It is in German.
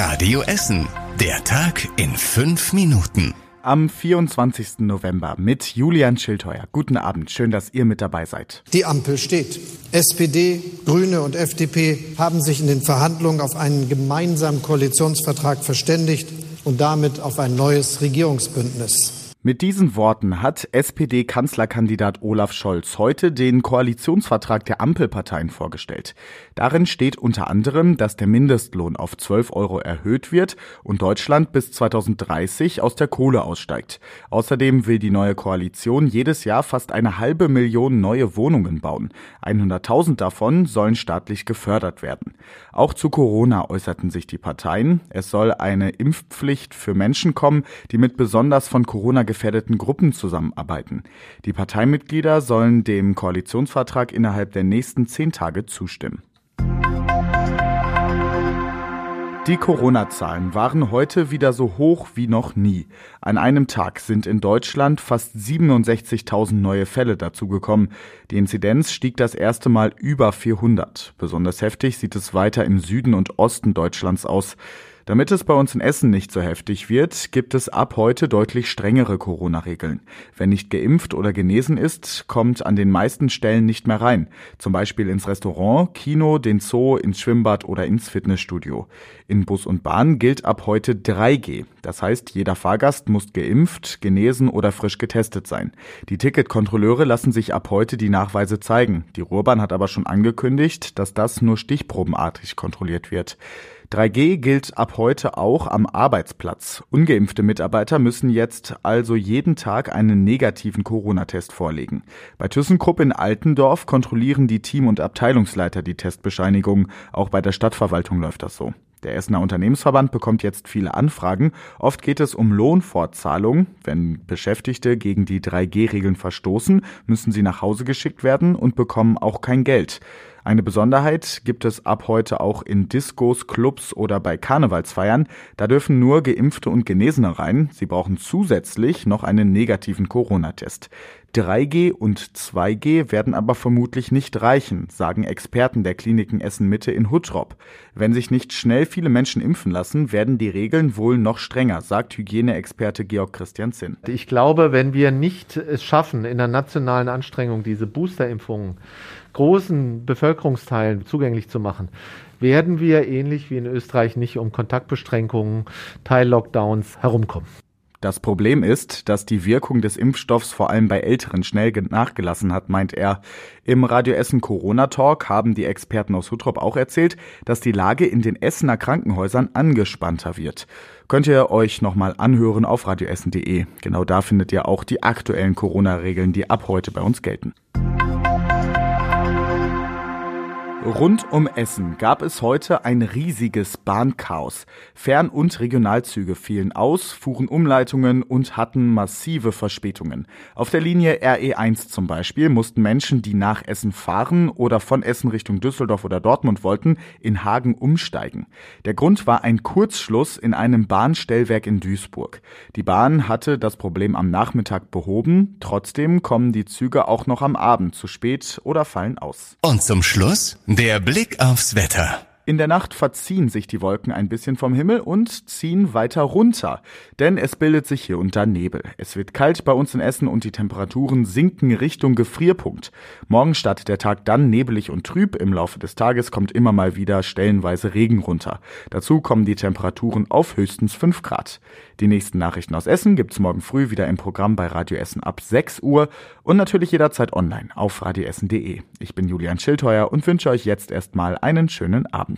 Radio Essen. Der Tag in fünf Minuten. Am 24. November mit Julian Schildheuer. Guten Abend, schön, dass ihr mit dabei seid. Die Ampel steht. SPD, Grüne und FDP haben sich in den Verhandlungen auf einen gemeinsamen Koalitionsvertrag verständigt und damit auf ein neues Regierungsbündnis. Mit diesen Worten hat SPD-Kanzlerkandidat Olaf Scholz heute den Koalitionsvertrag der Ampelparteien vorgestellt. Darin steht unter anderem, dass der Mindestlohn auf 12 Euro erhöht wird und Deutschland bis 2030 aus der Kohle aussteigt. Außerdem will die neue Koalition jedes Jahr fast eine halbe Million neue Wohnungen bauen. 100.000 davon sollen staatlich gefördert werden. Auch zu Corona äußerten sich die Parteien. Es soll eine Impfpflicht für Menschen kommen, die mit besonders von Corona gefährdeten Gruppen zusammenarbeiten. Die Parteimitglieder sollen dem Koalitionsvertrag innerhalb der nächsten zehn Tage zustimmen. Die Corona-Zahlen waren heute wieder so hoch wie noch nie. An einem Tag sind in Deutschland fast 67.000 neue Fälle dazugekommen. Die Inzidenz stieg das erste Mal über 400. Besonders heftig sieht es weiter im Süden und Osten Deutschlands aus. Damit es bei uns in Essen nicht so heftig wird, gibt es ab heute deutlich strengere Corona-Regeln. Wer nicht geimpft oder genesen ist, kommt an den meisten Stellen nicht mehr rein. Zum Beispiel ins Restaurant, Kino, den Zoo, ins Schwimmbad oder ins Fitnessstudio. In Bus und Bahn gilt ab heute 3G. Das heißt, jeder Fahrgast muss geimpft, genesen oder frisch getestet sein. Die Ticketkontrolleure lassen sich ab heute die Nachweise zeigen. Die Ruhrbahn hat aber schon angekündigt, dass das nur stichprobenartig kontrolliert wird. 3G gilt ab heute auch am Arbeitsplatz. Ungeimpfte Mitarbeiter müssen jetzt also jeden Tag einen negativen Corona-Test vorlegen. Bei ThyssenKrupp in Altendorf kontrollieren die Team- und Abteilungsleiter die Testbescheinigung. Auch bei der Stadtverwaltung läuft das so. Der Essener Unternehmensverband bekommt jetzt viele Anfragen. Oft geht es um Lohnfortzahlung. Wenn Beschäftigte gegen die 3G-Regeln verstoßen, müssen sie nach Hause geschickt werden und bekommen auch kein Geld. Eine Besonderheit gibt es ab heute auch in Discos, Clubs oder bei Karnevalsfeiern. Da dürfen nur Geimpfte und Genesene rein. Sie brauchen zusätzlich noch einen negativen Corona-Test. 3G und 2G werden aber vermutlich nicht reichen, sagen Experten der Kliniken Essen-Mitte in Huttrop. Wenn sich nicht schnell viele Menschen impfen lassen, werden die Regeln wohl noch strenger, sagt Hygieneexperte Georg Christian Zinn. Ich glaube, wenn wir nicht es schaffen, in der nationalen Anstrengung diese Boosterimpfungen großen Bevölkerungsteilen zugänglich zu machen, werden wir ähnlich wie in Österreich nicht um Kontaktbeschränkungen, Teil-Lockdowns herumkommen. Das Problem ist, dass die Wirkung des Impfstoffs vor allem bei Älteren schnell nachgelassen hat, meint er. Im Radio Essen Corona Talk haben die Experten aus Huttrop auch erzählt, dass die Lage in den Essener Krankenhäusern angespannter wird. Könnt ihr euch nochmal anhören auf radioessen.de. Genau da findet ihr auch die aktuellen Corona-Regeln, die ab heute bei uns gelten. Rund um Essen gab es heute ein riesiges Bahnchaos. Fern- und Regionalzüge fielen aus, fuhren Umleitungen und hatten massive Verspätungen. Auf der Linie RE1 zum Beispiel mussten Menschen, die nach Essen fahren oder von Essen Richtung Düsseldorf oder Dortmund wollten, in Hagen umsteigen. Der Grund war ein Kurzschluss in einem Bahnstellwerk in Duisburg. Die Bahn hatte das Problem am Nachmittag behoben, trotzdem kommen die Züge auch noch am Abend zu spät oder fallen aus. Und zum Schluss der Blick aufs Wetter. In der Nacht verziehen sich die Wolken ein bisschen vom Himmel und ziehen weiter runter, denn es bildet sich hier da Nebel. Es wird kalt bei uns in Essen und die Temperaturen sinken Richtung Gefrierpunkt. Morgen startet der Tag dann nebelig und trüb. Im Laufe des Tages kommt immer mal wieder stellenweise Regen runter. Dazu kommen die Temperaturen auf höchstens 5 Grad. Die nächsten Nachrichten aus Essen gibt's morgen früh wieder im Programm bei Radio Essen ab 6 Uhr und natürlich jederzeit online auf radioessen.de. Ich bin Julian Schildheuer und wünsche euch jetzt erstmal einen schönen Abend.